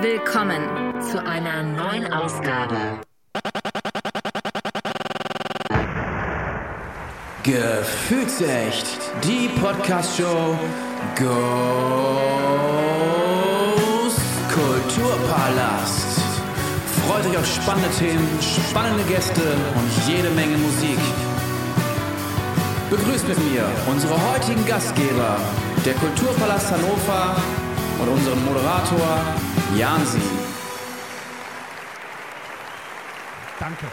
willkommen zu einer neuen Ausgabe. Gefühlsecht, die Podcast-Show Ghost Kulturpalast. Freut euch auf spannende Themen, spannende Gäste und jede Menge Musik. Begrüßt mit mir unsere heutigen Gastgeber, der Kulturpalast Hannover und unseren Moderator Jansi. Danke.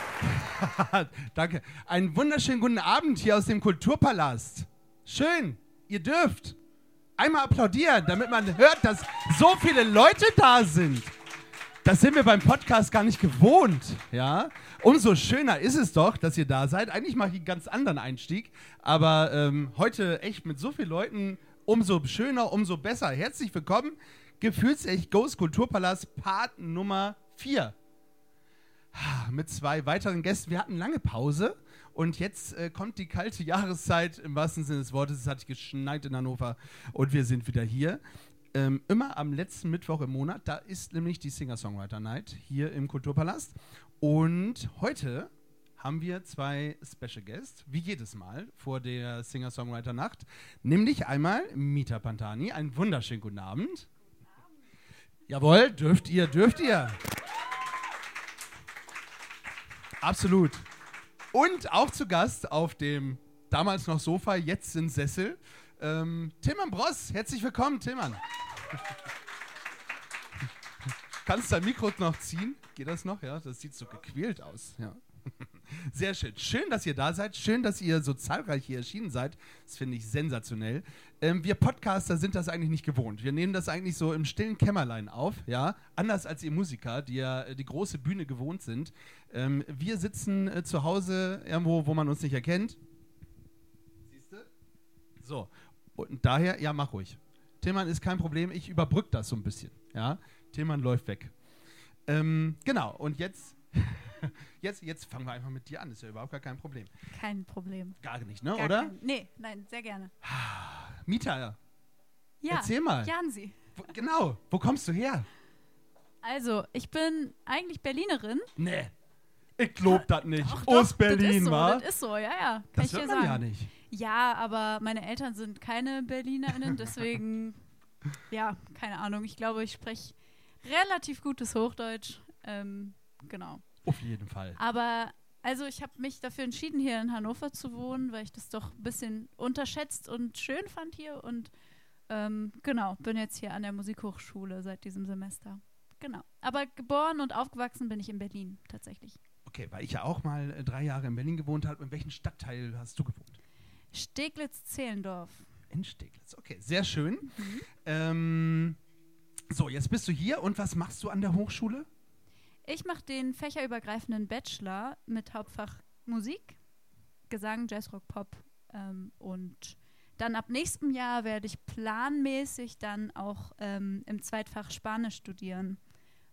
Danke. Einen wunderschönen guten Abend hier aus dem Kulturpalast. Schön, ihr dürft. Einmal applaudieren, damit man hört, dass so viele Leute da sind. Das sind wir beim Podcast gar nicht gewohnt, ja. Umso schöner ist es doch, dass ihr da seid. Eigentlich mache ich einen ganz anderen Einstieg, aber ähm, heute echt mit so vielen Leuten umso schöner, umso besser. Herzlich willkommen, Gefühlsecht Ghost Kulturpalast Part Nummer 4 mit zwei weiteren Gästen. Wir hatten lange Pause und jetzt äh, kommt die kalte Jahreszeit im wahrsten Sinne des Wortes. Es hat geschneit in Hannover und wir sind wieder hier. Ähm, immer am letzten Mittwoch im Monat, da ist nämlich die Singer-Songwriter Night hier im Kulturpalast. Und heute haben wir zwei Special Guests, wie jedes Mal vor der Singer-Songwriter Nacht. Nämlich einmal Mita Pantani. Einen wunderschönen. Guten Abend. Jawohl, dürft ihr, dürft ihr. Absolut. Und auch zu Gast auf dem damals noch Sofa, jetzt sind Sessel. Ähm, Tilman Bross, herzlich willkommen, Tilman. Kannst du dein Mikro noch ziehen? Geht das noch? Ja, das sieht so gequält aus. Ja. Sehr schön. Schön, dass ihr da seid. Schön, dass ihr so zahlreich hier erschienen seid. Das finde ich sensationell. Ähm, wir Podcaster sind das eigentlich nicht gewohnt. Wir nehmen das eigentlich so im stillen Kämmerlein auf, ja. Anders als ihr Musiker, die ja äh, die große Bühne gewohnt sind. Ähm, wir sitzen äh, zu Hause irgendwo, wo man uns nicht erkennt. Siehst du? So. Und daher, ja, mach ruhig. Tillmann ist kein Problem. Ich überbrücke das so ein bisschen, ja. Tillmann läuft weg. Ähm, genau. Und jetzt. Jetzt, jetzt fangen wir einfach mit dir an. Ist ja überhaupt gar kein Problem. Kein Problem. Gar nicht, ne? Gar Oder? Kein, nee, nein, sehr gerne. Mieter, Ja, erzähl mal. Jansi. Wo, genau, wo kommst du her? Also, ich bin eigentlich Berlinerin. Nee. Ich glaub das nicht. Aus doch, Berlin, so, wa? Das ist so, ja, ja. Kann Das hört man sagen. ja nicht. Ja, aber meine Eltern sind keine BerlinerInnen, deswegen, ja, keine Ahnung. Ich glaube, ich spreche relativ gutes Hochdeutsch. Ähm, genau. Auf jeden Fall. Aber also ich habe mich dafür entschieden, hier in Hannover zu wohnen, weil ich das doch ein bisschen unterschätzt und schön fand hier. Und ähm, genau, bin jetzt hier an der Musikhochschule seit diesem Semester. Genau. Aber geboren und aufgewachsen bin ich in Berlin tatsächlich. Okay, weil ich ja auch mal äh, drei Jahre in Berlin gewohnt habe. In welchem Stadtteil hast du gewohnt? Steglitz-Zehlendorf. In Steglitz. Okay, sehr schön. Mhm. Ähm, so, jetzt bist du hier und was machst du an der Hochschule? Ich mache den fächerübergreifenden Bachelor mit Hauptfach Musik, Gesang, Jazzrock, Pop ähm, und dann ab nächstem Jahr werde ich planmäßig dann auch ähm, im Zweitfach Spanisch studieren.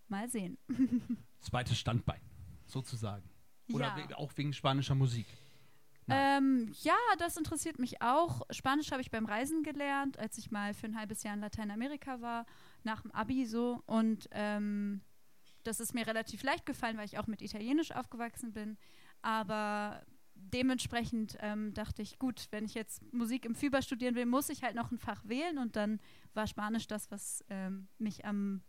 Mal sehen. Zweites Standbein, sozusagen. Oder Ja. auch wegen spanischer Musik. Ähm, ja, das interessiert mich auch. Spanisch habe ich beim Reisen gelernt, als ich mal für ein halbes Jahr in Lateinamerika war, nach dem Abi so. Und ähm, das ist mir relativ leicht gefallen, weil ich auch mit Italienisch aufgewachsen bin. Aber dementsprechend ähm, dachte ich, gut, wenn ich jetzt Musik im FIBA studieren will, muss ich halt noch ein Fach wählen. Und dann war Spanisch das, was ähm, mich am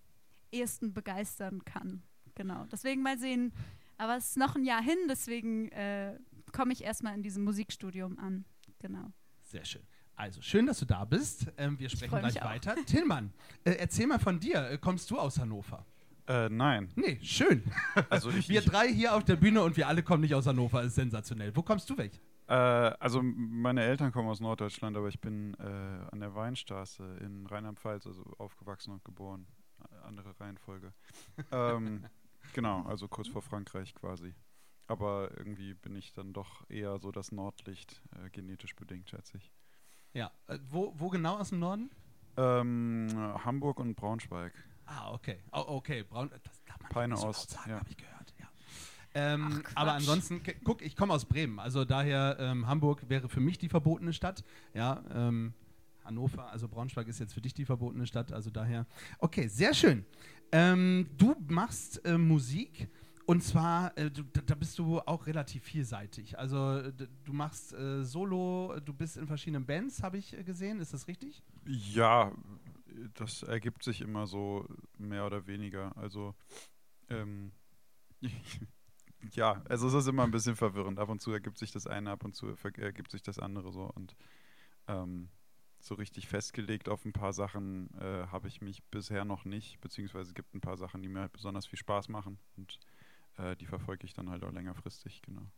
ehesten begeistern kann. Genau. Deswegen mal sehen. Aber es ist noch ein Jahr hin, deswegen äh, komme ich erstmal in diesem Musikstudium an. Genau. Sehr schön. Also, schön, dass du da bist. Ähm, wir sprechen gleich weiter. Tillmann, äh, erzähl mal von dir. Äh, kommst du aus Hannover? Äh, nein. Nee, schön. Also ich, Wir ich, drei hier auf der Bühne und wir alle kommen nicht aus Hannover. Ist sensationell. Wo kommst du weg? äh, also meine Eltern kommen aus Norddeutschland, aber ich bin äh, an der Weinstraße in Rheinland-Pfalz, also aufgewachsen und geboren. Andere Reihenfolge. ähm, genau, also kurz vor Frankreich quasi. Aber irgendwie bin ich dann doch eher so das Nordlicht, äh, genetisch bedingt, schätze ich. Ja. Äh, wo, wo genau aus dem Norden? Ähm, Hamburg und Braunschweig. Ah, okay. Oh, okay. Braun, das darf man Peine nicht so Ost, sagen, ja. habe ich gehört. Ja. Ähm, Ach, aber ansonsten, guck, ich komme aus Bremen. Also daher, ähm, Hamburg wäre für mich die verbotene Stadt. Ja, ähm, Hannover, also Braunschweig ist jetzt für dich die verbotene Stadt, also daher. Okay, sehr schön. Ähm, du machst äh, Musik und zwar, äh, du, da bist du auch relativ vielseitig. Also du machst äh, Solo, du bist in verschiedenen Bands, habe ich äh, gesehen, ist das richtig? Ja, das ergibt sich immer so mehr oder weniger. Also, ähm, ja, also es ist immer ein bisschen verwirrend. Ab und zu ergibt sich das eine, ab und zu ergibt sich das andere so. Und ähm, so richtig festgelegt auf ein paar Sachen äh, habe ich mich bisher noch nicht, beziehungsweise es gibt ein paar Sachen, die mir halt besonders viel Spaß machen und äh, die verfolge ich dann halt auch längerfristig, genau.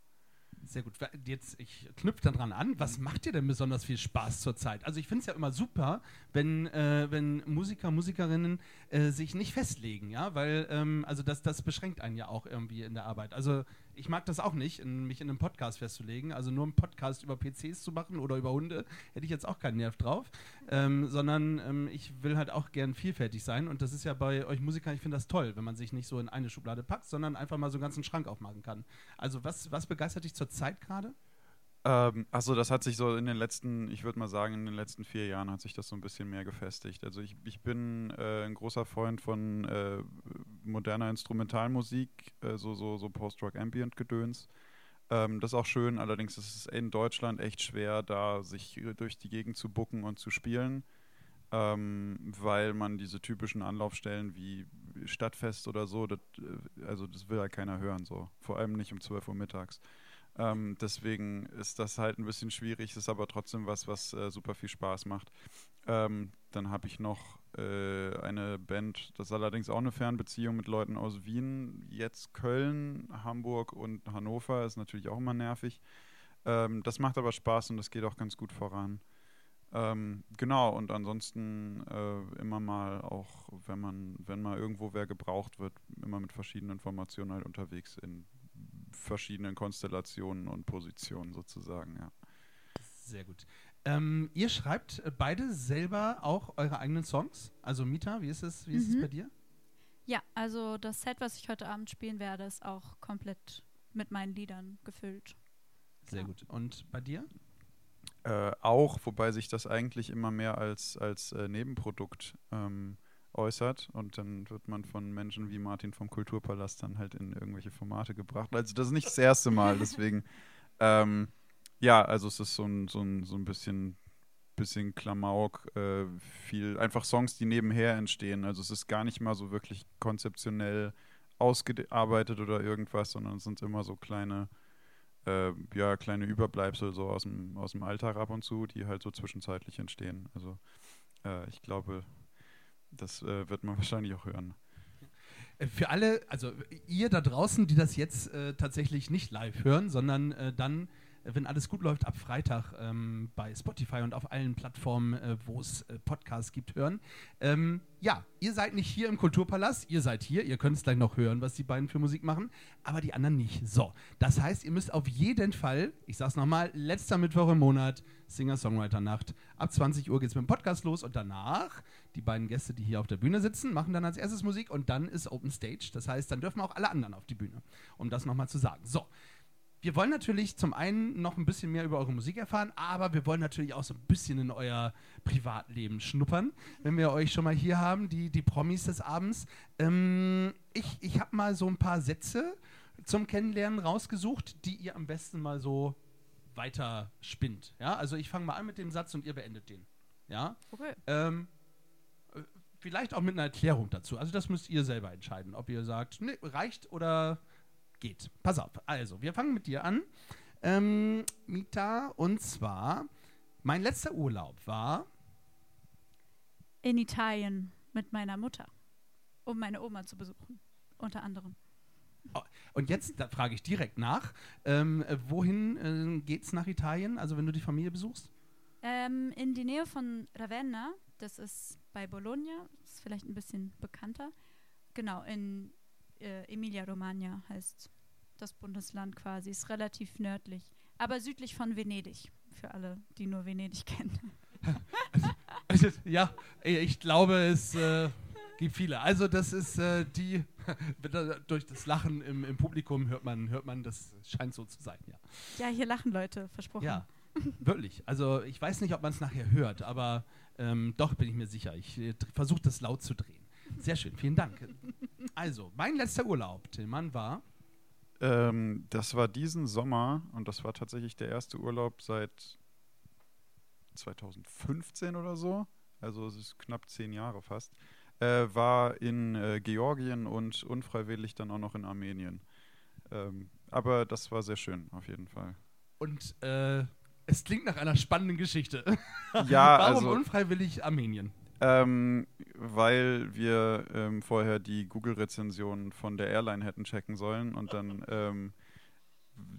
Sehr gut. Jetzt, ich knüpfe dann dran an. Was macht dir denn besonders viel Spaß zurzeit? Also ich finde es ja immer super, wenn, äh, wenn Musiker, Musikerinnen äh, sich nicht festlegen, ja, weil ähm, also das, das beschränkt einen ja auch irgendwie in der Arbeit. Also ich mag das auch nicht, in, mich in einem Podcast festzulegen. Also nur einen Podcast über PCs zu machen oder über Hunde, hätte ich jetzt auch keinen Nerv drauf. Ähm, sondern ähm, ich will halt auch gern vielfältig sein. Und das ist ja bei euch Musikern, ich finde das toll, wenn man sich nicht so in eine Schublade packt, sondern einfach mal so einen ganzen Schrank aufmachen kann. Also was, was begeistert dich zurzeit gerade? Ähm, achso, das hat sich so in den letzten, ich würde mal sagen, in den letzten vier Jahren hat sich das so ein bisschen mehr gefestigt. Also ich, ich bin äh, ein großer Freund von äh, moderner Instrumentalmusik, äh, so, so, so Post-Rock-Ambient-Gedöns. Ähm, das ist auch schön, allerdings ist es in Deutschland echt schwer, da sich durch die Gegend zu bucken und zu spielen, ähm, weil man diese typischen Anlaufstellen wie Stadtfest oder so, das, äh, also das will halt keiner hören, so. Vor allem nicht um 12 Uhr mittags. Ähm, deswegen ist das halt ein bisschen schwierig, ist aber trotzdem was, was äh, super viel Spaß macht. Ähm, dann habe ich noch äh, eine Band, das ist allerdings auch eine Fernbeziehung mit Leuten aus Wien, jetzt Köln, Hamburg und Hannover, ist natürlich auch immer nervig. Ähm, das macht aber Spaß und das geht auch ganz gut voran. Ähm, genau, und ansonsten äh, immer mal auch, wenn man, wenn mal irgendwo wer gebraucht wird, immer mit verschiedenen Formationen halt unterwegs in verschiedenen Konstellationen und Positionen sozusagen, ja. Sehr gut. Ähm, ihr schreibt äh, beide selber auch eure eigenen Songs? Also Mita, wie ist es, wie ist es Mhm. bei dir? Ja, also das Set, was ich heute Abend spielen werde, ist auch komplett mit meinen Liedern gefüllt. Sehr gut. Und bei dir? Äh, auch, wobei sich das eigentlich immer mehr als, als äh, Nebenprodukt ähm, äußert und dann wird man von Menschen wie Martin vom Kulturpalast dann halt in irgendwelche Formate gebracht. Also das ist nicht das erste Mal, deswegen ähm, ja, also es ist so ein, so ein, so ein bisschen, bisschen Klamauk, äh, viel, einfach Songs, die nebenher entstehen. Also es ist gar nicht mal so wirklich konzeptionell ausgearbeitet oder irgendwas, sondern es sind immer so kleine äh, ja, kleine Überbleibsel so aus dem, aus dem Alltag ab und zu, die halt so zwischenzeitlich entstehen. Also äh, ich glaube, das äh, wird man wahrscheinlich auch hören. Äh, Für alle, also ihr da draußen, die das jetzt äh, tatsächlich nicht live hören, sondern äh, dann, wenn alles gut läuft, ab Freitag ähm, bei Spotify und auf allen Plattformen, äh, wo es äh, Podcasts gibt, hören. Ähm, ja, ihr seid nicht hier im Kulturpalast, ihr seid hier, ihr könnt es gleich noch hören, was die beiden für Musik machen, aber die anderen nicht. So, das heißt, ihr müsst auf jeden Fall, ich sag's nochmal, letzter Mittwoch im Monat, Singer-Songwriter-Nacht, ab 20 Uhr geht's mit dem Podcast los und danach, die beiden Gäste, die hier auf der Bühne sitzen, machen dann als erstes Musik und dann ist Open Stage. Das heißt, dann dürfen auch alle anderen auf die Bühne, um das nochmal zu sagen. So, wir wollen natürlich zum einen noch ein bisschen mehr über eure Musik erfahren, aber wir wollen natürlich auch so ein bisschen in euer Privatleben schnuppern, wenn wir euch schon mal hier haben, die, die Promis des Abends. Ähm, ich ich habe mal so ein paar Sätze zum Kennenlernen rausgesucht, die ihr am besten mal so weiter spinnt. Ja, also ich fange mal an mit dem Satz und ihr beendet den. Ja, Okay. ähm, äh, vielleicht auch mit einer Erklärung dazu. Also das müsst ihr selber entscheiden, ob ihr sagt, nee, reicht oder geht. Pass auf. Also, wir fangen mit dir an. Ähm, Mita, und zwar, mein letzter Urlaub war, In Italien mit meiner Mutter, um meine Oma zu besuchen, unter anderem. und jetzt frage ich direkt nach, ähm, äh, wohin äh, geht's nach Italien, also wenn du die Familie besuchst? Ähm, in die Nähe von Ravenna, das ist bei Bologna, ist vielleicht ein bisschen bekannter. Genau, in äh, Emilia-Romagna heißt das Bundesland quasi, ist relativ nördlich, aber südlich von Venedig, für alle, die nur Venedig kennen. Ja, ich glaube, es äh, gibt viele. Also das ist äh, die, durch das Lachen im, im Publikum hört man, hört man, das scheint so zu sein, ja. Ja, hier lachen Leute, versprochen. Ja. Wirklich. Also ich weiß nicht, ob man es nachher hört, aber ähm, doch bin ich mir sicher. Ich äh, versuche das laut zu drehen. Sehr schön, vielen Dank. Also, mein letzter Urlaub, Tillmann, war. Ähm, das war diesen Sommer und das war tatsächlich der erste Urlaub seit 2015 oder so. Also es ist knapp zehn Jahre fast. Äh, war in äh, Georgien und unfreiwillig dann auch noch in Armenien. Ähm, aber das war sehr schön, auf jeden Fall. Und äh, es klingt nach einer spannenden Geschichte. Ja, Warum also unfreiwillig Armenien? Ähm, weil wir ähm, vorher die Google-Rezension von der Airline hätten checken sollen und dann ähm,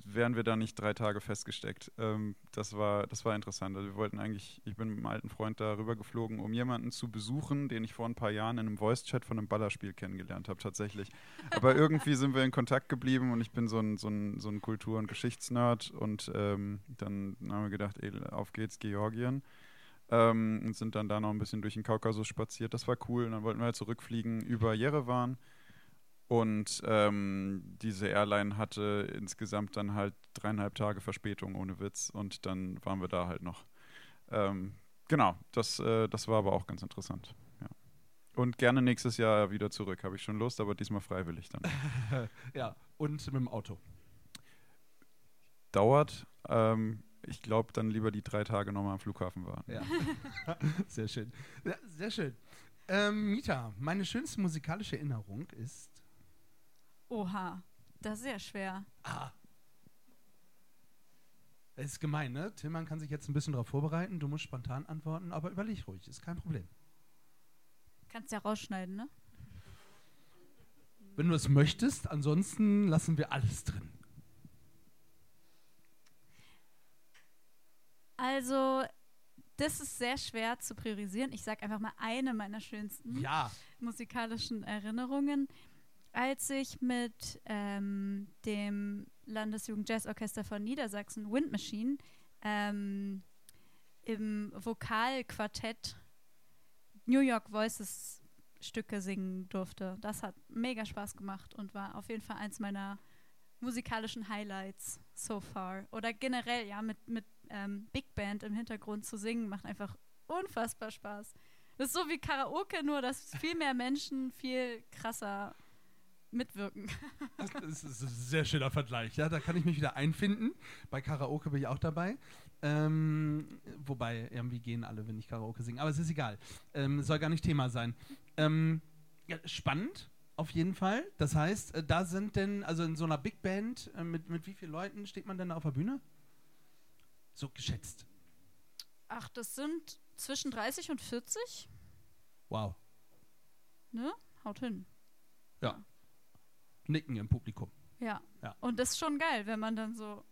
wären wir da nicht drei Tage festgesteckt. Ähm, das, war, das war interessant. Also wir wollten eigentlich, ich bin mit einem alten Freund da rüber geflogen, um jemanden zu besuchen, den ich vor ein paar Jahren in einem Voice-Chat von einem Ballerspiel kennengelernt habe, tatsächlich. Aber irgendwie sind wir in Kontakt geblieben und ich bin so ein, so ein, so ein Kultur- und Geschichtsnerd und ähm, dann haben wir gedacht, ey, auf geht's, Georgien. Ähm, und sind dann da noch ein bisschen durch den Kaukasus spaziert. Das war cool. Und dann wollten wir halt zurückfliegen über Jerewan. Und ähm, diese Airline hatte insgesamt dann halt dreieinhalb Tage Verspätung ohne Witz und dann waren wir da halt noch. Ähm, genau, das, äh, das war aber auch ganz interessant. Ja. Und gerne nächstes Jahr wieder zurück, habe ich schon Lust, aber diesmal freiwillig dann. ja, und mit dem Auto. Dauert, ähm, ich glaube, dann lieber die drei Tage nochmal am Flughafen waren. Ja. sehr schön. Ja, sehr schön. Ähm, Mita, meine schönste musikalische Erinnerung ist. Oha, das ist sehr schwer. Ah. Es ist gemein, ne? Tillmann kann sich jetzt ein bisschen darauf vorbereiten. Du musst spontan antworten, aber überleg ruhig, ist kein Problem. Kannst ja rausschneiden, ne? Wenn du es möchtest, ansonsten lassen wir alles drin. Also, das ist sehr schwer zu priorisieren. Ich sage einfach mal eine meiner schönsten Ja. musikalischen Erinnerungen. Als ich mit ähm, dem Landesjugend-Jazz-Orchester von Niedersachsen, Wind Machine, ähm, im Vokalquartett New York Voices Stücke singen durfte. Das hat mega Spaß gemacht und war auf jeden Fall eins meiner musikalischen Highlights so far. Oder generell, ja, mit, mit ähm, Big Band im Hintergrund zu singen, macht einfach unfassbar Spaß. Das ist so wie Karaoke, nur dass viel mehr Menschen viel krasser mitwirken. Das ist ein sehr schöner Vergleich. Ja, da kann ich mich wieder einfinden. Bei Karaoke bin ich auch dabei. Ähm, wobei, irgendwie gehen alle, wenn ich Karaoke singe. Aber es ist egal. Ähm, soll gar nicht Thema sein. Ähm, ja, spannend, auf jeden Fall. Das heißt, äh, da sind denn, also in so einer Big Band, äh, mit, mit wie vielen Leuten steht man denn da auf der Bühne? So geschätzt. Ach, das sind zwischen 30 und 40, Wow. ne? Haut hin. Ja. Nicken im Publikum. Ja. Ja. Und das ist schon geil, wenn man dann so,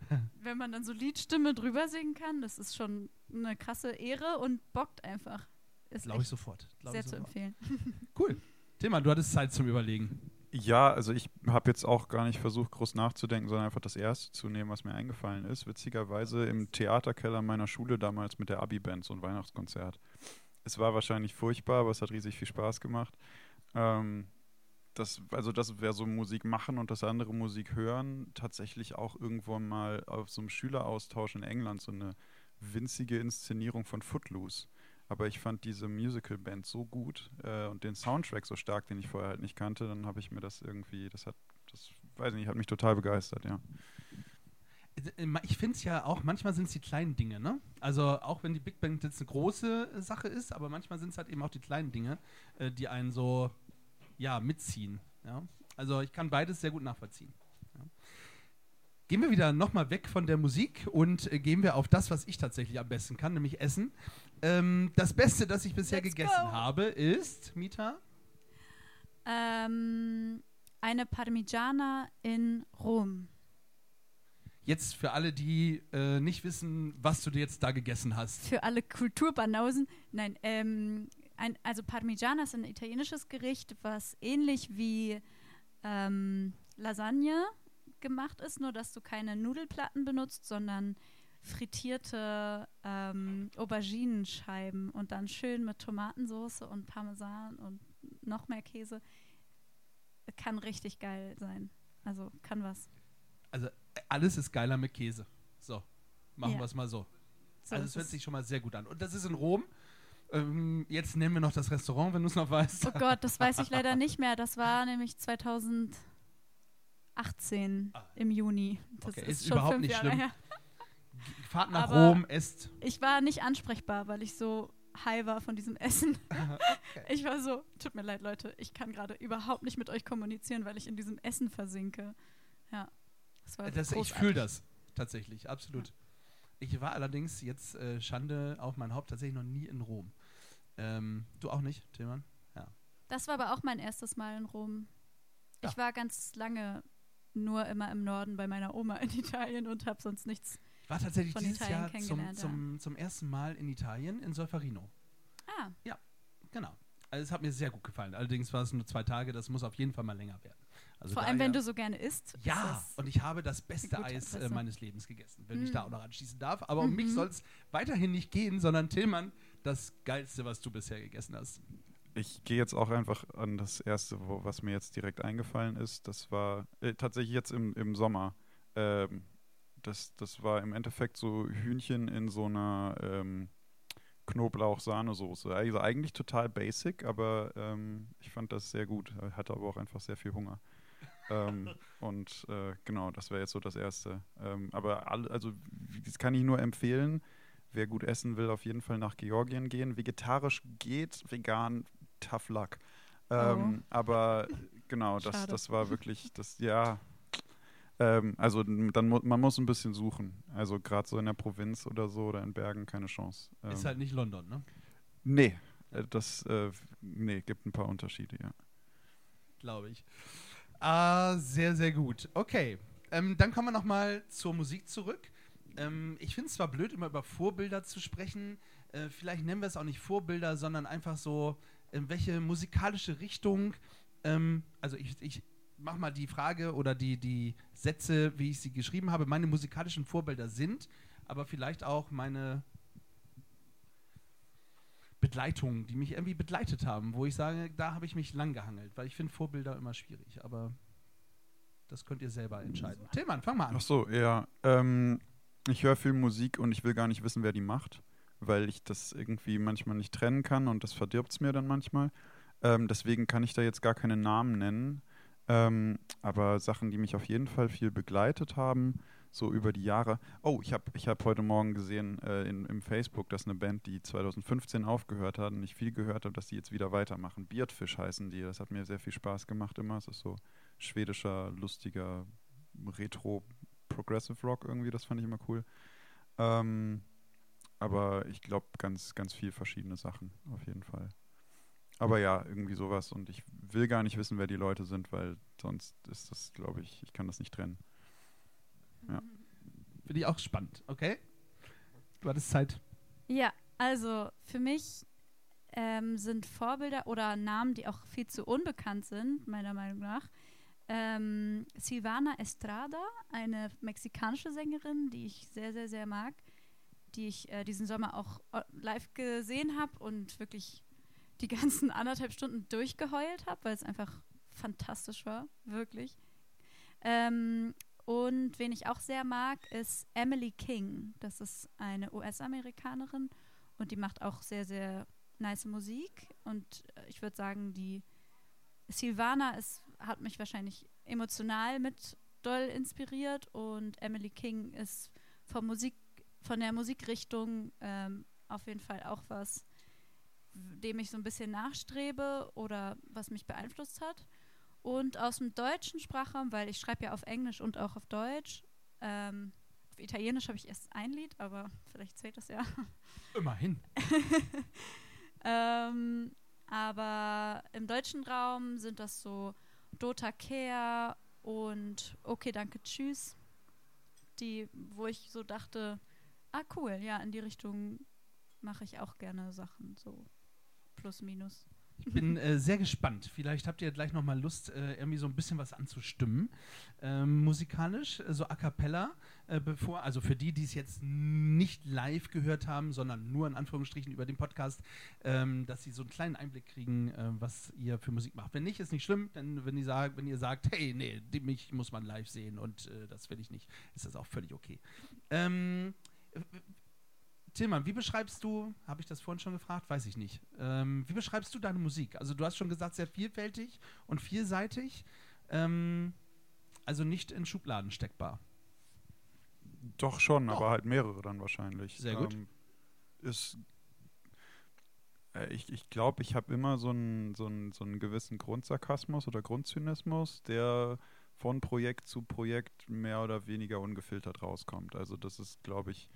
wenn man dann so Liedstimme drüber singen kann. Das ist schon eine krasse Ehre und bockt einfach. Ist Glaube ich sofort. Glaub sehr ich zu sofort. empfehlen. Cool. Tillmann, du hattest Zeit zum Überlegen. Ja, also ich habe jetzt auch gar nicht versucht, groß nachzudenken, sondern einfach das erste zu nehmen, was mir eingefallen ist. Witzigerweise im Theaterkeller meiner Schule damals mit der Abi-Band, so ein Weihnachtskonzert. Es war wahrscheinlich furchtbar, aber es hat riesig viel Spaß gemacht. Ähm, das, also das wäre so Musik machen und das andere Musik hören. Tatsächlich auch irgendwo mal auf so einem Schüleraustausch in England so eine winzige Inszenierung von Footloose. Aber ich fand diese Musical-Band so gut äh, und den Soundtrack so stark, den ich vorher halt nicht kannte, dann habe ich mir das irgendwie, das hat, das weiß nicht, hat mich total begeistert, ja. Äh, Ich finde es ja auch, manchmal sind es die kleinen Dinge, ne? Also auch wenn die Big Bang jetzt eine große äh, Sache ist, aber manchmal sind es halt eben auch die kleinen Dinge, äh, die einen so, ja, mitziehen. Ja? Also ich kann beides sehr gut nachvollziehen. Gehen wir wieder nochmal weg von der Musik und äh, gehen wir auf das, was ich tatsächlich am besten kann, nämlich Essen. Ähm, das Beste, das ich bisher Let's gegessen go. habe, ist, Mita? Ähm, eine Parmigiana in Rom. Jetzt für alle, die äh, nicht wissen, was du dir jetzt da gegessen hast. Für alle Kulturbanausen. Nein, ähm, ein, also Parmigiana ist ein italienisches Gericht, was ähnlich wie ähm, Lasagne gemacht ist, nur dass du keine Nudelplatten benutzt, sondern frittierte ähm, Auberginenscheiben und dann schön mit Tomatensauce und Parmesan und noch mehr Käse. Kann richtig geil sein. Also kann was. Also äh, alles ist geiler mit Käse. So. Machen Ja. wir es mal so. So also es hört sich schon mal sehr gut an. Und das ist in Rom. Ähm, jetzt nennen wir noch das Restaurant, wenn du es noch weißt. Oh Gott, das weiß ich leider nicht mehr. Das war nämlich 2018 im Juni. Das Okay, ist, ist schon überhaupt fünf nicht Jahre schlimm. her. Fahrt nach Aber- Rom, esst. Ich war nicht ansprechbar, weil ich so high war von diesem Essen. Ich war so, tut mir leid, Leute, ich kann gerade überhaupt nicht mit euch kommunizieren, weil ich in diesem Essen versinke. Ja. Das war Das, ich fühle das tatsächlich, absolut. Ich war allerdings jetzt äh, Schande auf mein Haupt tatsächlich noch nie in Rom. Ähm, du auch nicht, Tillmann? Das war aber auch mein erstes Mal in Rom. Ja. Ich war ganz lange nur immer im Norden bei meiner Oma in Italien und habe sonst nichts. Ich war tatsächlich Von dieses Italien Jahr zum, ja. zum, zum ersten Mal in Italien, in Solferino. Ah, Genau. Also es hat mir sehr gut gefallen. Allerdings war es nur zwei Tage, das muss auf jeden Fall mal länger werden. Also vor allem, wenn du so gerne isst. Ja, und ich habe das beste Eis äh, meines Lebens gegessen, wenn ich Mm. da auch noch anschließen darf. Aber um mich Mhm. soll es weiterhin nicht gehen, sondern Tillmann, das Geilste, was du bisher gegessen hast. Ich gehe jetzt auch einfach an das erste, wo, was mir jetzt direkt eingefallen ist. Das war äh, tatsächlich jetzt im, im Sommer. Ähm, das, das war im Endeffekt so Hühnchen in so einer ähm, Knoblauch-Sahnesoße. Also eigentlich total basic, aber ähm, ich fand das sehr gut. Ich hatte aber auch einfach sehr viel Hunger. ähm, und äh, genau, das wäre jetzt so das Erste. Ähm, aber alle, also das kann ich nur empfehlen. Wer gut essen will, auf jeden Fall nach Georgien gehen. Vegetarisch geht, vegan, tough luck. Ähm, Aber genau, das, Schade. das war wirklich, das, ja. Ähm, also dann mu man muss ein bisschen suchen. Also gerade so in der Provinz oder so oder in Bergen keine Chance. Ähm, Ist halt nicht London, ne? nee, äh, das, äh, nee, gibt ein paar Unterschiede, ja. Glaube ich. Ah, sehr, sehr gut. Okay. Ähm, dann kommen wir nochmal zur Musik zurück. Ähm, ich finde es zwar blöd, immer über Vorbilder zu sprechen. Äh, vielleicht nennen wir es auch nicht Vorbilder, sondern einfach so, in welche musikalische Richtung. Ähm, also ich, ich mache mal die Frage oder die, die Sätze, wie ich sie geschrieben habe, meine musikalischen Vorbilder sind, aber vielleicht auch meine Begleitungen, die mich irgendwie begleitet haben, wo ich sage, da habe ich mich lang gehangelt, weil ich finde Vorbilder immer schwierig, aber das könnt ihr selber entscheiden. Tillmann, fang mal an. Ach so, ja. Ähm, ich höre viel Musik und ich will gar nicht wissen, wer die macht, weil ich das irgendwie manchmal nicht trennen kann und das verdirbt es mir dann manchmal. Ähm, deswegen kann ich da jetzt gar keine Namen nennen. Ähm, aber Sachen, die mich auf jeden Fall viel begleitet haben, so über die Jahre. Oh, ich habe ich hab heute Morgen gesehen äh, in, im Facebook, dass eine Band, die 2015 aufgehört hat und ich viel gehört habe, dass die jetzt wieder weitermachen. Beardfish heißen die. Das hat mir sehr viel Spaß gemacht immer. Es ist so schwedischer, lustiger Retro Progressive Rock irgendwie, das fand ich immer cool. Ähm, aber ich glaube ganz, ganz viel verschiedene Sachen, auf jeden Fall. Aber ja, irgendwie sowas und ich will gar nicht wissen, wer die Leute sind, weil sonst ist das, glaube ich, ich kann das nicht trennen. Ja. Finde ich auch spannend, okay? Du hattest Zeit. Ja, also für mich ähm, sind Vorbilder oder Namen, die auch viel zu unbekannt sind, meiner Meinung nach. Ähm, Silvana Estrada, eine mexikanische Sängerin, die ich sehr, sehr, sehr mag, die ich äh, diesen Sommer auch äh, live gesehen habe und wirklich die ganzen anderthalb Stunden durchgeheult habe, weil es einfach fantastisch war, wirklich. Ähm, und wen ich auch sehr mag, ist Emily King. Das ist eine US-Amerikanerin und die macht auch sehr, sehr nice Musik. Und äh, ich würde sagen, die Silvana ist, hat mich wahrscheinlich emotional mit doll inspiriert und Emily King ist vom Musik, von der Musikrichtung ähm, auf jeden Fall auch was, dem ich so ein bisschen nachstrebe oder was mich beeinflusst hat. Und aus dem deutschen Sprachraum, weil ich schreibe ja auf Englisch und auch auf Deutsch. Ähm, auf Italienisch habe ich erst ein Lied, aber vielleicht zählt das ja. Immerhin. ähm, aber im deutschen Raum sind das so Dota Care und Okay, danke, tschüss. Die, wo ich so dachte, ah cool, ja, in die Richtung mache ich auch gerne Sachen, so plus minus. Ich bin äh, sehr gespannt. Vielleicht habt ihr gleich nochmal Lust, äh, irgendwie so ein bisschen was anzustimmen. Ähm, musikalisch, äh, so a cappella, äh, bevor, also für die, die es jetzt nicht live gehört haben, sondern nur in Anführungsstrichen über den Podcast, ähm, dass sie so einen kleinen Einblick kriegen, äh, was ihr für Musik macht. Wenn nicht, ist nicht schlimm, denn wenn, die sag, wenn ihr sagt, hey, nee, mich muss man live sehen und äh, das will ich nicht, ist das auch völlig okay. Ähm, Äh, Tillmann, wie beschreibst du, habe ich das vorhin schon gefragt, weiß ich nicht, ähm, wie beschreibst du deine Musik? Also du hast schon gesagt, sehr vielfältig und vielseitig, ähm, also nicht in Schubladen steckbar. Doch schon, Doch. aber halt mehrere dann wahrscheinlich. Sehr gut. Ähm, ist, äh, ich ich glaube, ich habe immer so einen, so, so einen gewissen Grundsarkasmus oder Grundzynismus, der von Projekt zu Projekt mehr oder weniger ungefiltert rauskommt. Also das ist, glaube ich,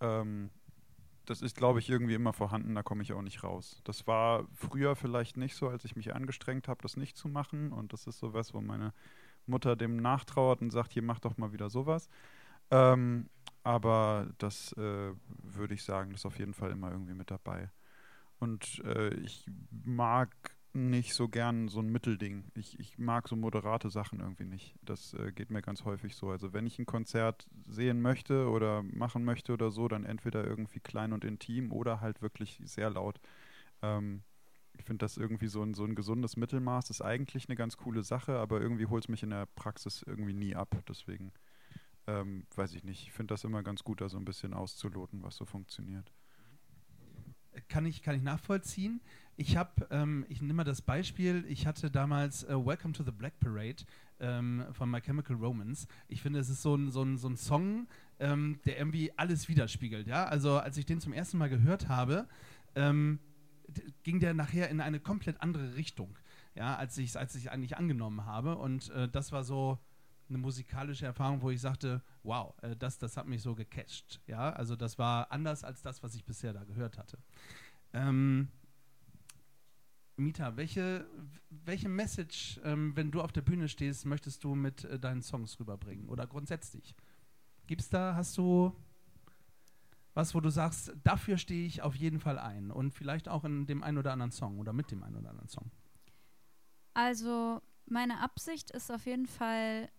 ähm, das ist, glaube ich, irgendwie immer vorhanden, da komme ich auch nicht raus. Das war früher vielleicht nicht so, als ich mich angestrengt habe, das nicht zu machen. Und das ist sowas, wo meine Mutter dem nachtrauert und sagt, hier mach doch mal wieder sowas. Ähm, aber das äh, würde ich sagen, das ist auf jeden Fall immer irgendwie mit dabei. Und äh, ich mag nicht so gern so ein Mittelding. Ich, ich mag so moderate Sachen irgendwie nicht. Das äh, geht mir ganz häufig so. Also wenn ich ein Konzert sehen möchte oder machen möchte oder so, dann entweder irgendwie klein und intim oder halt wirklich sehr laut. Ähm, ich finde das irgendwie so ein, so ein gesundes Mittelmaß ist eigentlich eine ganz coole Sache, aber irgendwie holt es mich in der Praxis irgendwie nie ab. Deswegen ähm, weiß ich nicht. Ich finde das immer ganz gut, da so ein bisschen auszuloten, was so funktioniert. Kann ich, kann ich nachvollziehen. Ich habe, ähm, ich nehme mal das Beispiel, ich hatte damals äh, Welcome to the Black Parade ähm, von My Chemical Romance. Ich finde, es ist so ein, so ein, so ein Song, ähm, der irgendwie alles widerspiegelt. Ja? Also als ich den zum ersten Mal gehört habe, ähm, ging der nachher in eine komplett andere Richtung, ja, als ich es als ich eigentlich angenommen habe. Und äh, das war so eine musikalische Erfahrung, wo ich sagte, wow, äh, das, das hat mich so gecatcht. Ja, also das war anders als das, was ich bisher da gehört hatte. Ähm, Mita, welche, welche Message, ähm, wenn du auf der Bühne stehst, möchtest du mit äh, deinen Songs rüberbringen? Oder grundsätzlich? Gibt's da, hast du was, wo du sagst, dafür stehe ich auf jeden Fall ein und vielleicht auch in dem einen oder anderen Song oder mit dem einen oder anderen Song? Also meine Absicht ist auf jeden Fall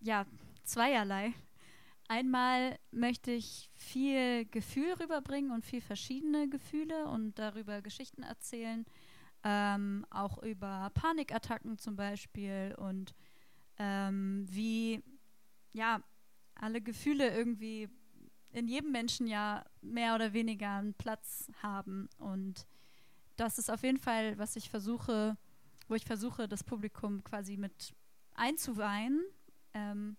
ja zweierlei. Einmal möchte ich viel Gefühl rüberbringen und viel verschiedene Gefühle und darüber Geschichten erzählen, ähm, auch über Panikattacken zum Beispiel und ähm, wie ja alle Gefühle irgendwie in jedem Menschen ja mehr oder weniger einen Platz haben und das ist auf jeden Fall, was ich versuche, wo ich versuche, das Publikum quasi mit einzuweihen. Ähm,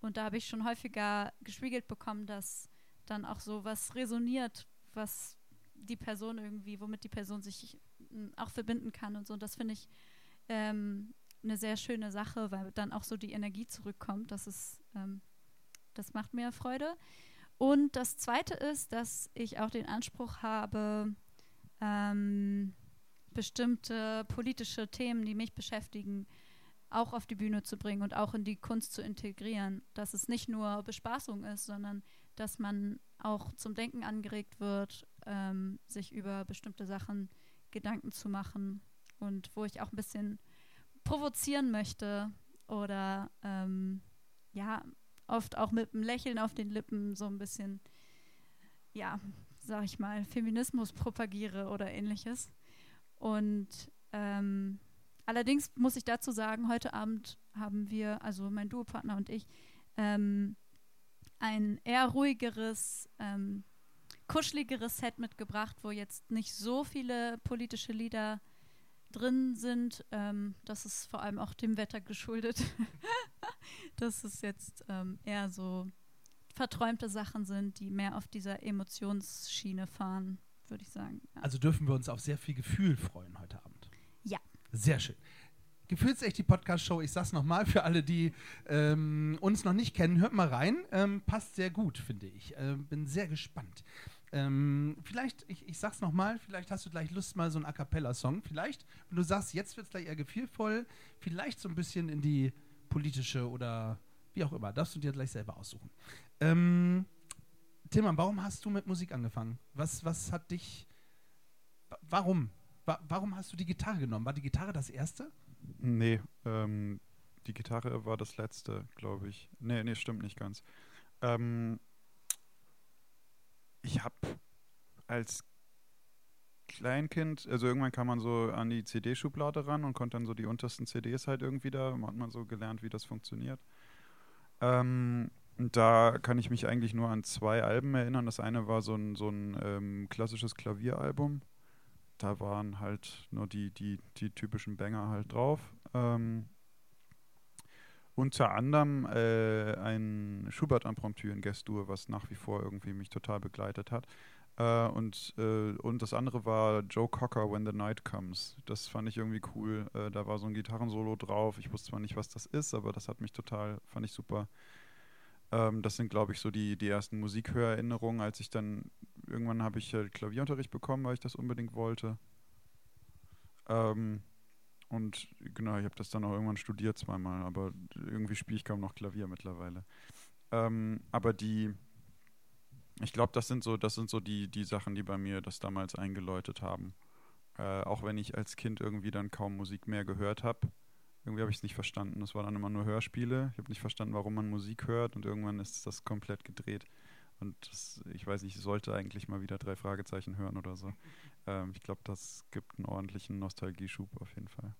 und da habe ich schon häufiger gespiegelt bekommen, dass dann auch so was resoniert, was die Person irgendwie, womit die Person sich auch verbinden kann und so. Und das finde ich ähm, eine sehr schöne Sache, weil dann auch so die Energie zurückkommt. Das ist, ähm, das macht mir Freude. Und das Zweite ist, dass ich auch den Anspruch habe, ähm, bestimmte politische Themen, die mich beschäftigen, auch auf die Bühne zu bringen und auch in die Kunst zu integrieren. Dass es nicht nur Bespaßung ist, sondern dass man auch zum Denken angeregt wird, ähm, sich über bestimmte Sachen Gedanken zu machen und wo ich auch ein bisschen provozieren möchte oder ähm, ja, oft auch mit einem Lächeln auf den Lippen so ein bisschen, ja, sag ich mal, Feminismus propagiere oder ähnliches. Und ähm, allerdings muss ich dazu sagen, heute Abend haben wir, also mein Duopartner und ich, ähm, ein eher ruhigeres, ähm, kuscheligeres Set mitgebracht, wo jetzt nicht so viele politische Lieder drin sind. Ähm, das ist vor allem auch dem Wetter geschuldet. dass es jetzt ähm, eher so verträumte Sachen sind, die mehr auf dieser Emotionsschiene fahren, würde ich sagen. Ja. Also dürfen wir uns auf sehr viel Gefühl freuen heute Abend. Ja. Sehr schön. Gefühlsecht die Podcast-Show. Ich sag's nochmal für alle, die ähm, uns noch nicht kennen, hört mal rein. Ähm, passt sehr gut, finde ich. Ähm, bin sehr gespannt. Ähm, vielleicht, ich, ich sag's nochmal, vielleicht hast du gleich Lust, mal so einen A Cappella-Song. Vielleicht, wenn du sagst, jetzt wird's gleich eher gefühlvoll, vielleicht so ein bisschen in die politische oder wie auch immer. Darfst du dir gleich selber aussuchen. Ähm, Tillmann, warum hast du mit Musik angefangen? Was, was hat dich. wa- Warum? Wa warum hast du die Gitarre genommen? War die Gitarre das erste? Nee, ähm, die Gitarre war das letzte, glaube ich. Nee, nee, stimmt nicht ganz. Ähm, ich habe als Kleinkind, also irgendwann kam man so an die CD-Schublade ran und konnte dann so die untersten CDs halt irgendwie da, hat man so gelernt, wie das funktioniert. Ähm, da kann ich mich eigentlich nur an zwei Alben erinnern. Das eine war so ein, so ein ähm, klassisches Klavieralbum. Da waren halt nur die, die, die typischen Banger halt drauf. Ähm, unter anderem äh, ein Schubert-Impromptu in Gestur, was nach wie vor irgendwie mich total begleitet hat. Äh, und, äh, und das andere war Joe Cocker, When the Night Comes. Das fand ich irgendwie cool. Äh, da war so ein Gitarrensolo drauf. Ich wusste zwar nicht, was das ist, aber das hat mich total, fand ich super. Ähm, das sind, glaube ich, so die, die ersten Musikhörerinnerungen, als ich dann, irgendwann habe ich äh, Klavierunterricht bekommen, weil ich das unbedingt wollte. Ähm, und genau, ich habe das dann auch irgendwann studiert zweimal, aber irgendwie spiele ich kaum noch Klavier mittlerweile. Ähm, aber die, ich glaube, das sind so, das sind so die, die Sachen, die bei mir das damals eingeläutet haben. Äh, auch wenn ich als Kind irgendwie dann kaum Musik mehr gehört habe. Irgendwie habe ich es nicht verstanden. Das waren dann immer nur Hörspiele. Ich habe nicht verstanden, warum man Musik hört und irgendwann ist das komplett gedreht. Und das, ich weiß nicht, ich sollte eigentlich mal wieder drei Fragezeichen hören oder so. Ähm, ich glaube, das gibt einen ordentlichen Nostalgieschub auf jeden Fall.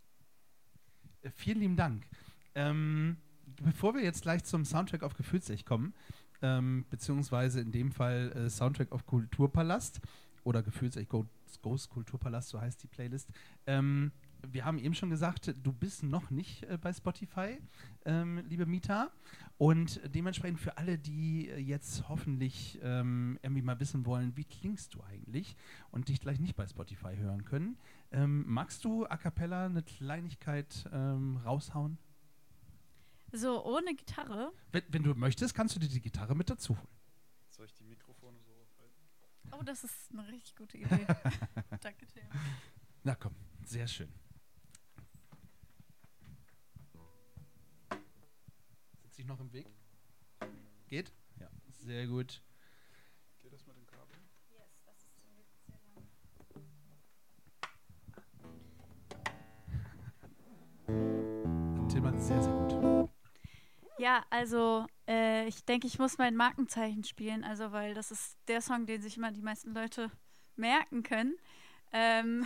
Äh, vielen lieben Dank. Ähm, bevor wir jetzt gleich zum Soundtrack auf Gefühlsech kommen, ähm, beziehungsweise in dem Fall äh, Soundtrack auf Kulturpalast oder Gefühlsech Ghost Kulturpalast, so heißt die Playlist. Ähm, wir haben eben schon gesagt, du bist noch nicht äh, bei Spotify, ähm, liebe Mita. Und dementsprechend für alle, die äh, jetzt hoffentlich ähm, irgendwie mal wissen wollen, wie klingst du eigentlich und dich gleich nicht bei Spotify hören können, ähm, magst du a cappella eine Kleinigkeit ähm, raushauen? So, ohne Gitarre. Wenn, wenn, du möchtest, kannst du dir die Gitarre mit dazu holen. Soll ich die Mikrofone so halten? Oh, das ist eine richtig gute Idee. Danke, Tim. Na komm, sehr schön. Sich noch im Weg? Geht? Ja, sehr gut. Geht das mit dem Kabel? Yes, das ist zum Glück sehr lang. Tillmann, sehr, sehr gut. Ja, also äh, ich denke, ich muss mein Markenzeichen spielen, also weil das ist der Song, den sich immer die meisten Leute merken können. Ähm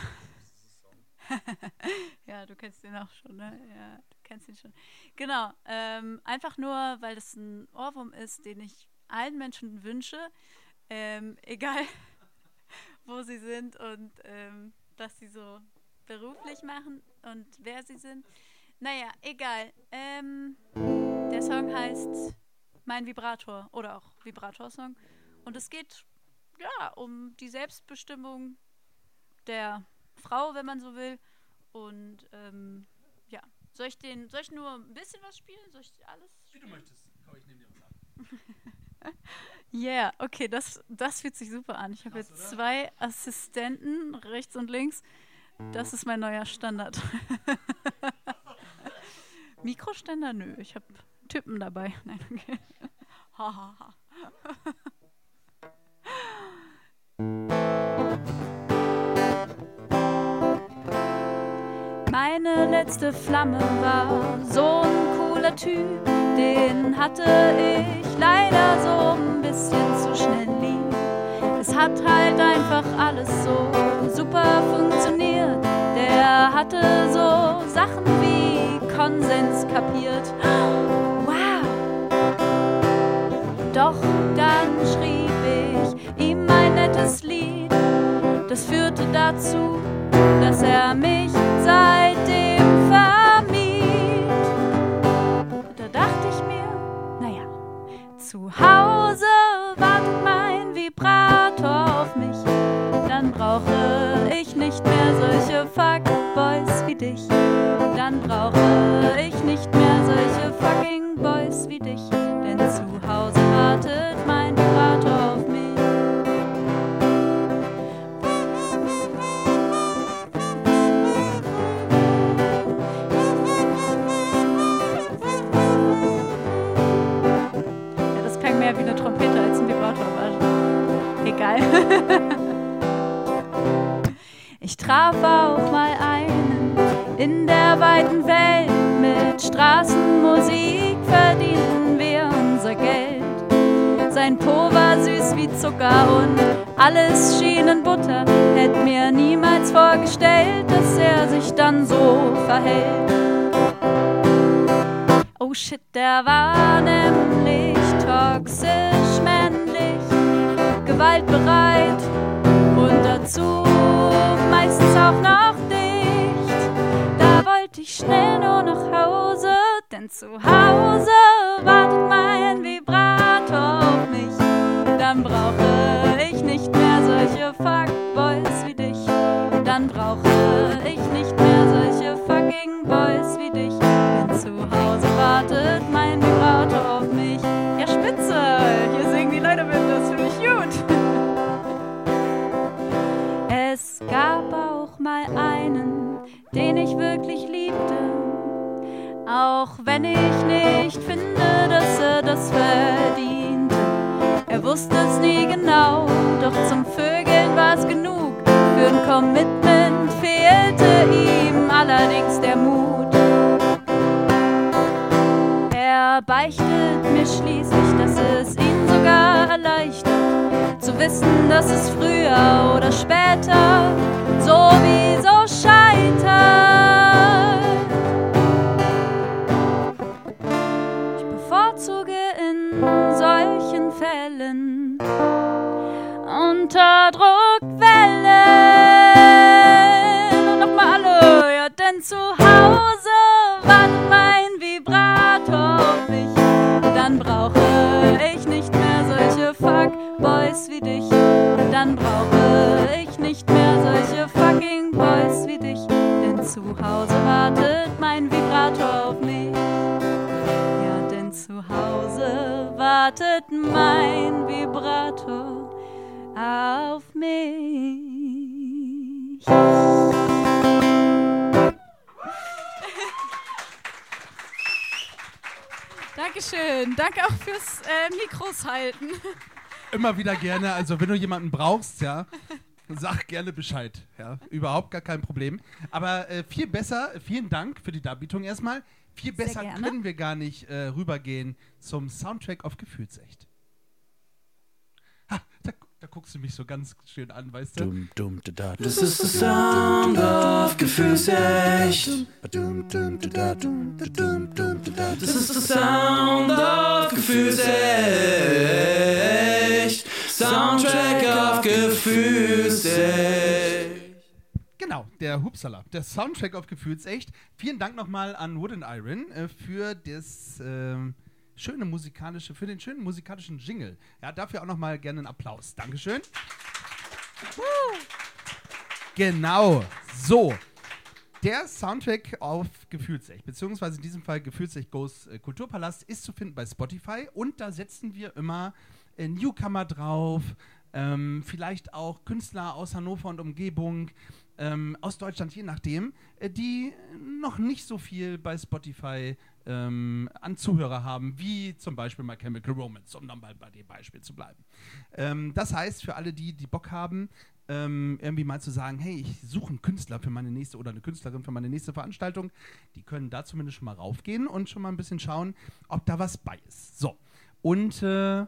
ja, du kennst den auch schon, ne? Ja, kennst ihn schon. Genau, ähm, einfach nur, weil das ein Ohrwurm ist, den ich allen Menschen wünsche, ähm, egal wo sie sind und ähm, was sie so beruflich machen und wer sie sind. Naja, egal. Ähm, der Song heißt Mein Vibrator oder auch Vibrator-Song. Und es geht ja um die Selbstbestimmung der Frau, wenn man so will. Und ähm, soll ich den, soll ich nur ein bisschen was spielen? Soll ich alles? Wie du möchtest. Komm, ich nehme dir was ab. Yeah, okay, das, das fühlt sich super an. Ich habe jetzt oder? zwei Assistenten, rechts und links. Das ist mein neuer Standard. Mikroständer? Nö, ich habe Typen dabei. Nein, okay. Ha, Meine letzte Flamme war so ein cooler Typ, den hatte ich leider so ein bisschen zu schnell lieb. Es hat halt einfach alles so super funktioniert. Der hatte so Sachen wie Konsens kapiert. Wow! Doch dann schrieb ich ihm ein nettes Lied. Das führte dazu, dass er mich seitdem Dann brauche ich nicht mehr solche Fuckboys wie dich. Dann brauche ich nicht mehr solche fucking Boys wie dich. Denn zu Hause wartet mein Vibrator auf mich. Ja, spitze! Hier singen die Leute mit, das finde ich gut. Es gab auch mal einen, den ich wirklich liebte. Auch wenn ich nicht finde, dass er das verdiente. Wusste es nie genau, doch zum Vögeln war es genug. Für ein Commitment fehlte ihm allerdings der Mut. Er beichtet mir schließlich, dass es ihn sogar erleichtert, zu wissen, dass es früher oder später sowieso scheitert. Zu Hause wartet mein Vibrator auf mich. Dann brauche ich nicht mehr solche Fuckboys wie dich. Dann brauche ich nicht mehr solche fucking Boys wie dich. Denn zu Hause wartet mein Vibrator auf mich. Ja, denn zu Hause wartet mein Vibrator auf mich. Dankeschön. Danke auch fürs äh, Mikros halten. Immer wieder gerne. Also wenn du jemanden brauchst, ja, sag gerne Bescheid. Ja, überhaupt gar kein Problem. Aber äh, viel besser, vielen Dank für die Darbietung erstmal. Viel Sehr besser gerne. können wir gar nicht äh, rübergehen zum Soundtrack auf Gefühlsecht. Da, guckst du mich so ganz schön an, weißt du? Dum, dum, da, da. Das ist der Sound of Gefühlsecht. Das ist der Sound of Gefühlsecht. Soundtrack of Gefühlsecht. Genau, der Hupsala, der Soundtrack auf Gefühlsecht. Vielen Dank nochmal an Wood and Iron äh, für das ähm, schöne musikalische, für den schönen musikalischen Jingle. Ja, dafür auch nochmal gerne einen Applaus. Dankeschön. Genau, so. Der Soundtrack auf Gefühlsecht, beziehungsweise in diesem Fall Gefühlsecht Goes äh, Kulturpalast, ist zu finden bei Spotify und da setzen wir immer äh, Newcomer drauf, ähm, vielleicht auch Künstler aus Hannover und Umgebung, ähm, aus Deutschland, je nachdem, äh, die noch nicht so viel bei Spotify ähm, an Zuhörer haben, wie zum Beispiel My Chemical Romance, um dann mal bei dem Beispiel zu bleiben. Ähm, das heißt, für alle die, die Bock haben, ähm, irgendwie mal zu sagen, hey, ich suche einen Künstler für meine nächste oder eine Künstlerin für meine nächste Veranstaltung, die können da zumindest schon mal raufgehen und schon mal ein bisschen schauen, ob da was bei ist. So, und äh,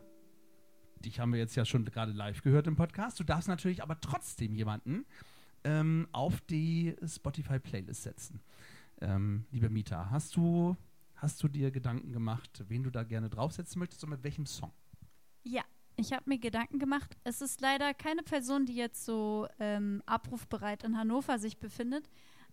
dich haben wir jetzt ja schon gerade live gehört im Podcast. Du darfst natürlich aber trotzdem jemanden ähm, auf die Spotify-Playlist setzen. Ähm, liebe Mieter, hast du, hast du dir Gedanken gemacht, wen du da gerne draufsetzen möchtest und mit welchem Song? Ja, ich habe mir Gedanken gemacht. Es ist leider keine Person, die jetzt so ähm, abrufbereit in Hannover sich befindet,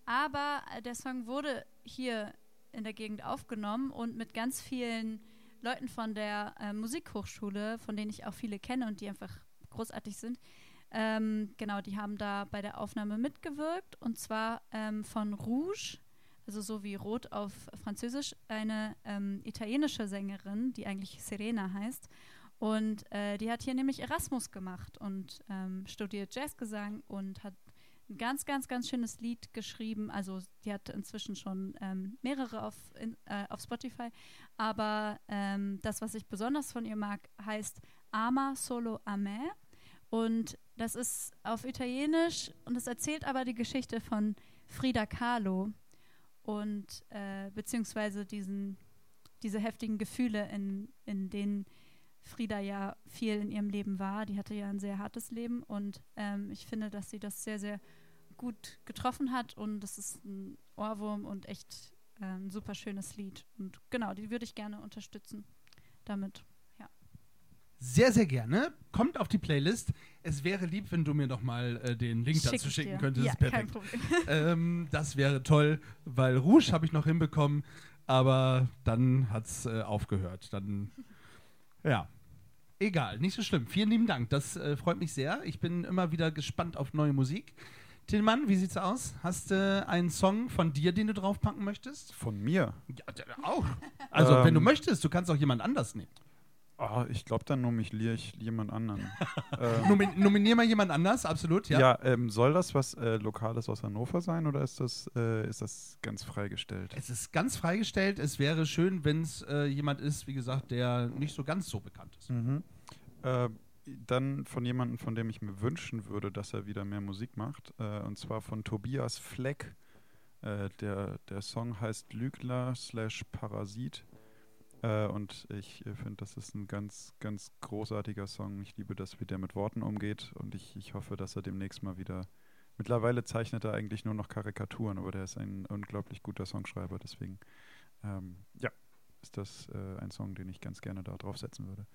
aber äh, der Song wurde hier in der Gegend aufgenommen und mit ganz vielen Leuten von der äh, Musikhochschule, von denen ich auch viele kenne und die einfach großartig sind. Ähm, genau, die haben da bei der Aufnahme mitgewirkt und zwar ähm, von Rouge, also so wie Rot auf Französisch, eine ähm, italienische Sängerin, die eigentlich Serena heißt. Und äh, die hat hier nämlich Erasmus gemacht und ähm, studiert Jazzgesang und hat ein ganz, ganz, ganz schönes Lied geschrieben. Also die hat inzwischen schon ähm, mehrere auf, in, äh, auf Spotify. Aber ähm, das, was ich besonders von ihr mag, heißt Ama solo a me. Und das ist auf Italienisch und es erzählt aber die Geschichte von Frida Kahlo und äh, beziehungsweise diesen, diese heftigen Gefühle, in, in denen Frida ja viel in ihrem Leben war. Die hatte ja ein sehr hartes Leben und ähm, ich finde, dass sie das sehr, sehr gut getroffen hat und das ist ein Ohrwurm und echt äh, ein super schönes Lied. Und genau, die würde ich gerne unterstützen damit. Sehr, sehr gerne. Kommt auf die Playlist. Es wäre lieb, wenn du mir noch mal äh, den Link Schick dazu schicken dir. könntest. Ja, kein Perfekt. Problem. ähm, das wäre toll, weil Rouge habe ich noch hinbekommen, aber dann hat es äh, aufgehört. Dann, ja. Egal, nicht so schlimm. Vielen lieben Dank. Das äh, freut mich sehr. Ich bin immer wieder gespannt auf neue Musik. Tillmann, wie sieht's aus? Hast du einen Song von dir, den du draufpacken möchtest? Von mir? Ja, d- auch. Also, wenn du Ähm. möchtest, du kannst auch jemand anders nehmen. Ah, ich glaube, dann nominiere ich jemand anderen. ähm, Nomin nominier mal jemand anders, absolut, ja. ja, ähm, soll das was äh, Lokales aus Hannover sein oder ist das, äh, ist das ganz freigestellt? Es ist ganz freigestellt. Es wäre schön, wenn es äh, jemand ist, wie gesagt, der nicht so ganz so bekannt ist. Mhm. Äh, dann von jemandem, von dem ich mir wünschen würde, dass er wieder mehr Musik macht. Äh, und zwar von Tobias Fleck. Äh, der, der Song heißt Lügler slash Parasit. Äh, und ich äh, finde, das ist ein ganz, ganz großartiger Song. Ich liebe das, wie der mit Worten umgeht. Und ich, ich hoffe, dass er demnächst mal wieder. Mittlerweile zeichnet er eigentlich nur noch Karikaturen, aber der ist ein unglaublich guter Songschreiber. Deswegen, ähm, ja, ist das äh, ein Song, den ich ganz gerne da draufsetzen würde.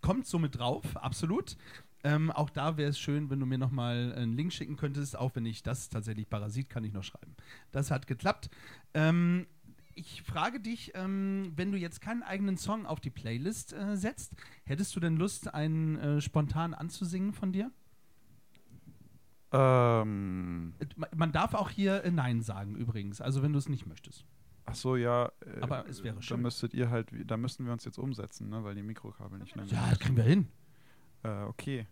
Kommt somit drauf, absolut. Ähm, auch da wäre es schön, wenn du mir nochmal einen Link schicken könntest, auch wenn ich das tatsächlich Parasit kann ich noch schreiben. Das hat geklappt. Ähm, ich frage dich, ähm, wenn du jetzt keinen eigenen Song auf die Playlist äh, setzt, hättest du denn Lust, einen äh, spontan anzusingen von dir? Ähm, Äh, ma- Man darf auch hier äh, Nein sagen übrigens, also wenn du es nicht möchtest. ach so, ja. Äh, Aber es wäre Da schön. müsstet ihr halt, da müssten wir uns jetzt umsetzen, ne, weil die Mikrokabel nicht lang Ja, das kriegen wir hin. Äh, okay.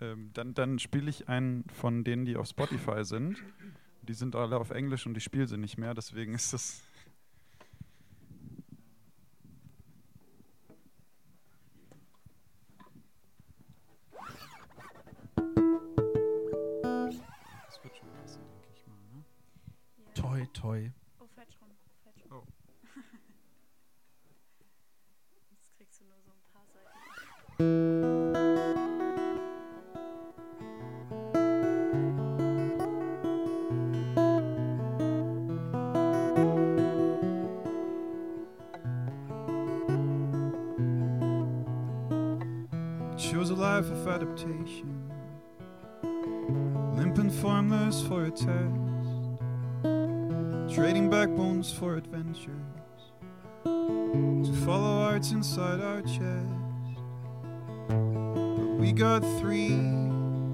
Ähm, dann dann spiele ich einen von denen, die auf Spotify sind. Die sind alle auf Englisch und ich spiele sie nicht mehr, deswegen ist. Das Toi, toi. Oh, falsch rum. Falsch rum. Oh. Jetzt kriegst du nur so ein paar Seiten. Chose a life of adaptation, limp and formless for a test, trading backbones for adventures, to follow arts inside our chest. But we got three, and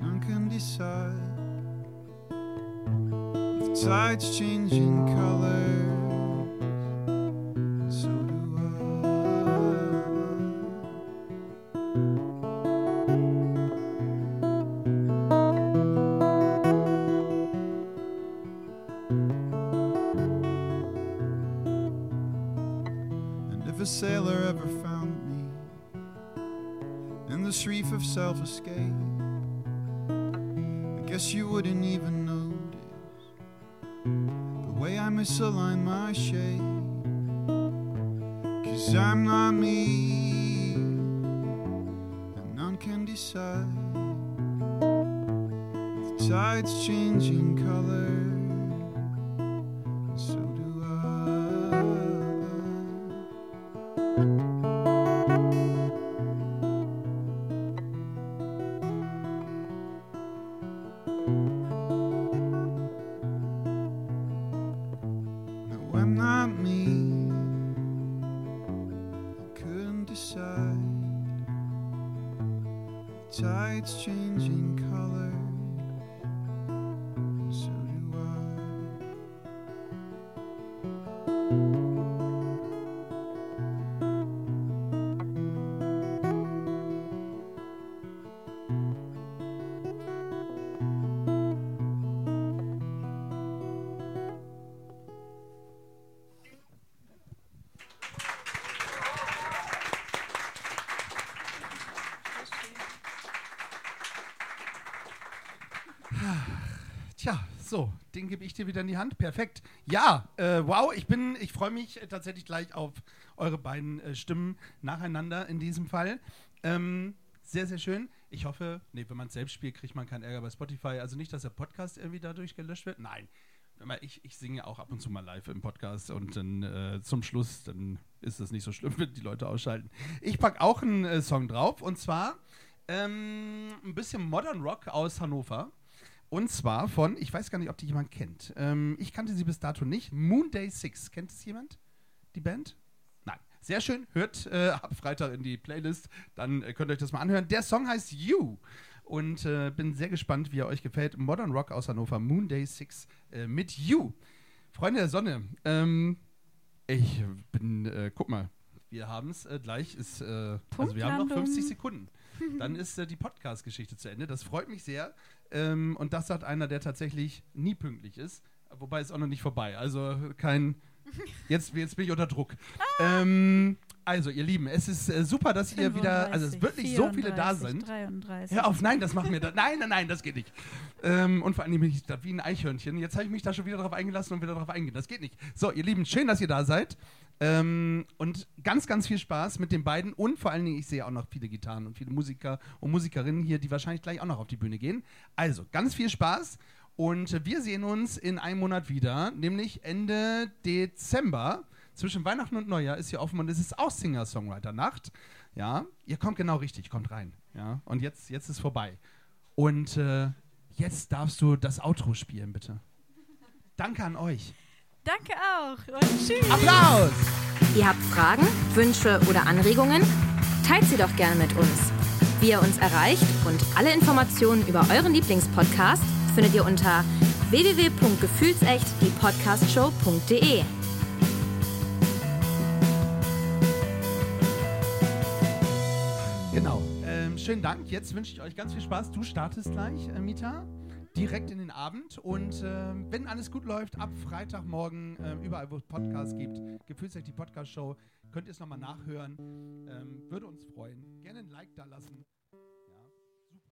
none can decide. With tides changing color, And if a sailor ever found me in this reef of self escape, I guess you wouldn't even notice the way I misalign my shape. Cause I'm not me, and none can decide. The tides changing color, so, den gebe ich dir wieder in die Hand. Perfekt. Ja, äh, wow, ich bin, ich freue mich äh, tatsächlich gleich auf eure beiden äh, Stimmen nacheinander in diesem Fall. Ähm, sehr, sehr schön. Ich hoffe, nee, wenn man es selbst spielt, kriegt man keinen Ärger bei Spotify. Also nicht, dass der Podcast irgendwie dadurch gelöscht wird. Nein. Ich, ich singe auch ab und zu mal live im Podcast und dann äh, zum Schluss, dann ist es nicht so schlimm, wenn die Leute ausschalten. Ich packe auch einen äh, Song drauf und zwar ähm, ein bisschen Modern Rock aus Hannover. Und zwar von, ich weiß gar nicht, ob die jemand kennt. Ähm, ich kannte sie bis dato nicht. Moon Day 6. Kennt es jemand? Die Band? Nein. Sehr schön. Hört äh, ab Freitag in die Playlist. Dann äh, könnt ihr euch das mal anhören. Der Song heißt You. Und äh, bin sehr gespannt, wie er euch gefällt. Modern Rock aus Hannover. Moon Day 6 äh, mit You. Freunde der Sonne. Ähm, ich bin, äh, guck mal. Wir haben es äh, gleich. Ist, also wir haben noch Punktlandung. 50 Sekunden. Dann ist die Podcast-Geschichte zu Ende. Das freut mich sehr. Ähm, und das sagt einer, der tatsächlich nie pünktlich ist. Wobei ist auch noch nicht vorbei. Also kein. Jetzt, jetzt bin ich unter Druck. Ähm, also, ihr Lieben, es ist äh, super, dass ihr wieder. Also, es 35, wirklich so viele da 34, sind. 33. Hör auf, nein, das machen wir da. Nein, nein, nein, das geht nicht. Ähm, und vor allem bin ich da wie ein Eichhörnchen. Jetzt habe ich mich da schon wieder drauf eingelassen und wieder drauf eingehen. Das geht nicht. So, ihr Lieben, schön, dass ihr da seid. Ähm, und ganz, ganz viel Spaß mit den beiden. Und vor allen Dingen, ich sehe auch noch viele Gitarren und viele Musiker und Musikerinnen hier, die wahrscheinlich gleich auch noch auf die Bühne gehen. Also, ganz viel Spaß. Und wir sehen uns in einem Monat wieder, nämlich Ende Dezember. Zwischen Weihnachten und Neujahr ist hier offen und es ist auch Singer-Songwriter-Nacht. Ja, ihr kommt genau richtig, kommt rein. Ja, und jetzt, jetzt ist vorbei. Und äh, jetzt darfst du das Outro spielen, bitte. Danke an euch. Danke auch und tschüss. Applaus! Ihr habt Fragen, Wünsche oder Anregungen? Teilt sie doch gerne mit uns. Wie ihr uns erreicht und alle Informationen über euren Lieblingspodcast findet ihr unter www.gefühlsecht-die-podcastshow.de. Genau. Ähm, schönen Dank. Jetzt wünsche ich euch ganz viel Spaß. Du startest gleich, äh, Mita. Direkt in den Abend. Und ähm, wenn alles gut läuft, ab Freitagmorgen, ähm, überall, wo es Podcasts gibt, Gefühlsecht die Podcast-Show, könnt ihr es nochmal nachhören. Ähm, würde uns freuen. Gerne ein Like da lassen.